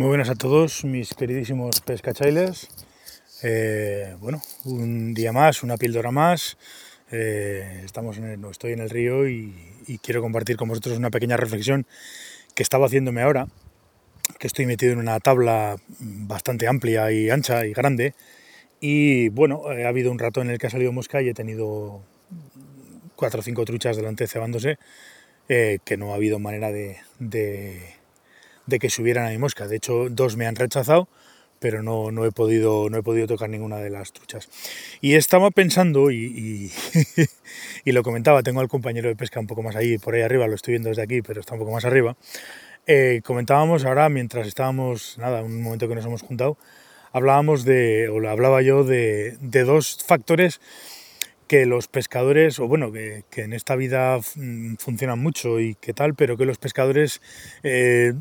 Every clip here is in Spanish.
Muy buenas a todos, mis queridísimos pescachailes. Eh, bueno, un día más, una píldora más. Eh, estamos en no, estoy en el río y, quiero compartir con vosotros una pequeña reflexión que estaba haciéndome ahora, que estoy metido en una tabla bastante amplia y ancha y grande. Y bueno, eh, ha habido un rato en el que ha salido mosca y he tenido cuatro o cinco truchas delante cebándose, que no ha habido manera de que subieran a mi mosca. De hecho, dos me han rechazado, pero no, no, he, podido, no he podido tocar ninguna de las truchas. Y estaba pensando, y, y, lo comentaba, tengo al compañero de pesca un poco más ahí, por ahí arriba, lo estoy viendo desde aquí, pero está un poco más arriba. Eh, comentábamos ahora, mientras estábamos, nada, un momento que nos hemos juntado, hablábamos de, o hablaba yo de, de dos factores que los pescadores, o bueno, que, en esta vida mm, funcionan mucho y qué tal, pero que los pescadores eh,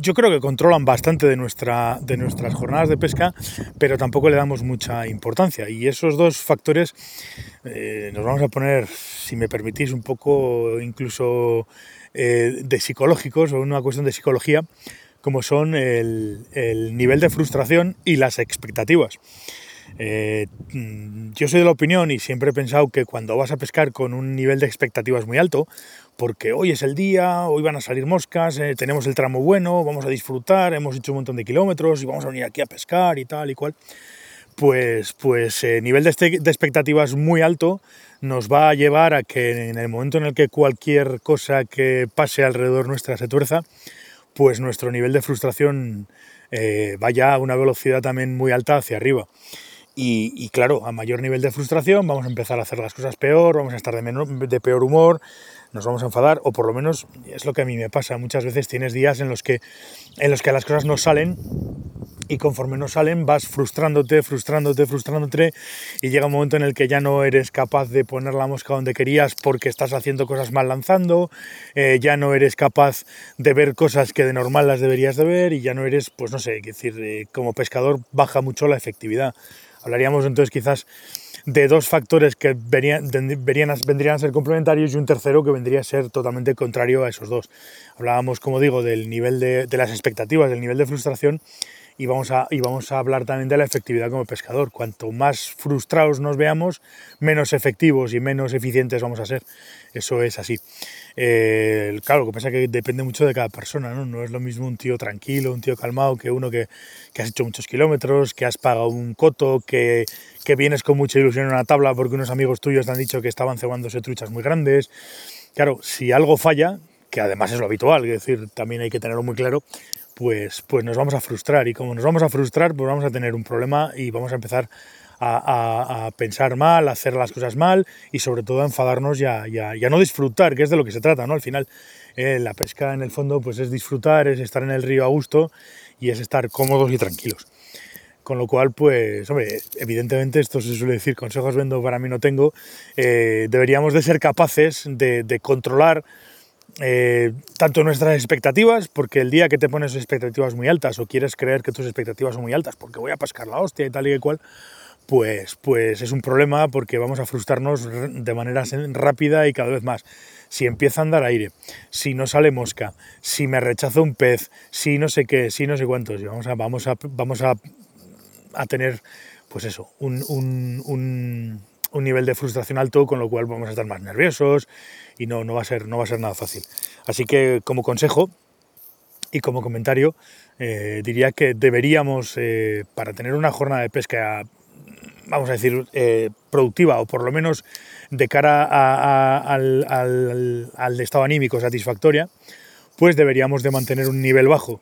yo creo que controlan bastante de, nuestra, de nuestras jornadas de pesca, pero tampoco le damos mucha importancia. Y esos dos factores eh, nos vamos a poner, si me permitís, un poco incluso eh, de psicológicos o una cuestión de psicología, como son el, el nivel de frustración y las expectativas. Eh, yo soy de la opinión y siempre he pensado que cuando vas a pescar con un nivel de expectativas muy alto, porque hoy es el día, hoy van a salir moscas, eh, tenemos el tramo bueno, vamos a disfrutar, hemos hecho un montón de kilómetros y vamos a venir aquí a pescar y tal y cual, pues, pues eh, nivel de, de expectativas muy alto nos va a llevar a que en el momento en el que cualquier cosa que pase alrededor nuestra se tuerza, pues nuestro nivel de frustración vaya a una velocidad también muy alta hacia arriba. Y, claro, a mayor nivel de frustración vamos a empezar a hacer las cosas peor, vamos a estar de, de peor humor, nos vamos a enfadar, o por lo menos es lo que a mí me pasa. Muchas veces tienes días en los que, en los que las cosas no salen y conforme no salen vas frustrándote, frustrándote, frustrándote y llega un momento en el que ya no eres capaz de poner la mosca donde querías porque estás haciendo cosas mal lanzando, eh, ya no eres capaz de ver cosas que de normal las deberías de ver y ya no eres, pues no sé, decir, eh, como pescador baja mucho la efectividad. Hablaríamos entonces quizás de dos factores que verían, vendrían a ser complementarios y un tercero que vendría a ser totalmente contrario a esos dos. Hablábamos, como digo, del nivel de, de las expectativas, del nivel de frustración y vamos, a, y vamos a hablar también de la efectividad como pescador. Cuanto más frustrados nos veamos, menos efectivos y menos eficientes vamos a ser. Eso es así. Eh, claro, lo que pasa es que depende mucho de cada persona, ¿no? No es lo mismo un tío tranquilo, un tío calmado, que uno que, que has hecho muchos kilómetros, que has pagado un coto, que, que vienes con mucha ilusión en una tabla porque unos amigos tuyos te han dicho que estaban cebándose truchas muy grandes. Claro, si algo falla, que además es lo habitual, es decir, también hay que tenerlo muy claro, pues, pues nos vamos a frustrar. Y como nos vamos a frustrar, pues vamos a tener un problema y vamos a empezar a, pensar mal, a hacer las cosas mal y sobre todo a enfadarnos y a, no disfrutar, que es de lo que se trata, ¿no? Al final, eh, la pesca en el fondo pues es disfrutar, es estar en el río a gusto y es estar cómodos y tranquilos. Con lo cual, pues, hombre, evidentemente esto se suele decir, consejos vendo para mí no tengo, eh, deberíamos de ser capaces de controlar eh, tanto nuestras expectativas, porque el día que te pones expectativas muy altas o quieres creer que tus expectativas son muy altas porque voy a pescar la hostia y tal y cual, pues, pues es un problema porque vamos a frustrarnos de manera rápida y cada vez más. Si empieza a andar aire, si no sale mosca, si me rechaza un pez, si no sé qué, si no sé cuántos, y vamos a, vamos a, vamos a, a tener, pues eso, un, un, un un nivel de frustración alto, con lo cual vamos a estar más nerviosos y no, no, va, a ser, no va a ser nada fácil. Así que como consejo y como comentario, eh, diría que deberíamos, eh, para tener una jornada de pesca, vamos a decir, eh, productiva o por lo menos de cara al, al estado anímico satisfactoria, pues deberíamos de mantener un nivel bajo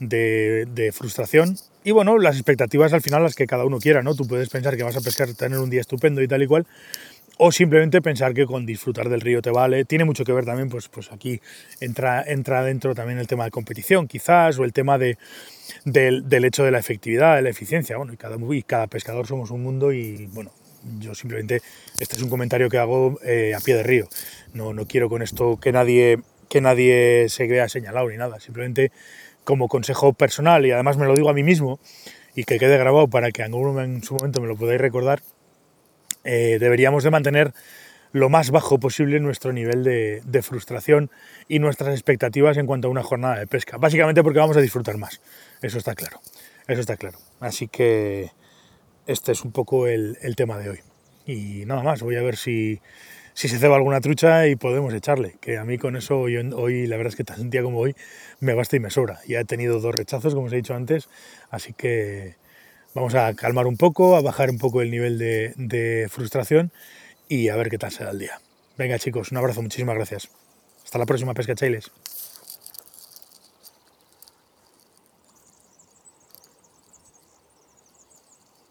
de, frustración y bueno, las expectativas al final las que cada uno quiera, ¿no? Tú puedes pensar que vas a pescar, tener un día estupendo y tal y cual, o simplemente pensar que con disfrutar del río te vale. Tiene mucho que ver también, pues, pues aquí entra, entra dentro también el tema de competición, quizás, o el tema de, del, hecho de la efectividad, de la eficiencia. Bueno, y cada, y cada pescador somos un mundo y bueno, yo simplemente, este es un comentario que hago eh, a pie de río. No, no quiero con esto que nadie, que nadie se vea señalado ni nada, simplemente como consejo personal y además me lo digo a mí mismo y que quede grabado para que en, su momento me lo podáis recordar, eh, deberíamos de mantener lo más bajo posible nuestro nivel de, de, frustración y nuestras expectativas en cuanto a una jornada de pesca. Básicamente porque vamos a disfrutar más. Eso está claro. Eso está claro. Así que este es un poco el, el tema de hoy. Y nada más, voy a ver si, si se ceba alguna trucha y podemos echarle. Que a mí con eso hoy, hoy la verdad es que tan día como hoy me basta y me sobra. Ya he tenido dos rechazos, como os he dicho antes, así que vamos a calmar un poco, a bajar un poco el nivel de, de frustración y a ver qué tal será el día. Venga chicos, un abrazo, muchísimas gracias. Hasta la próxima pesca, Chailes.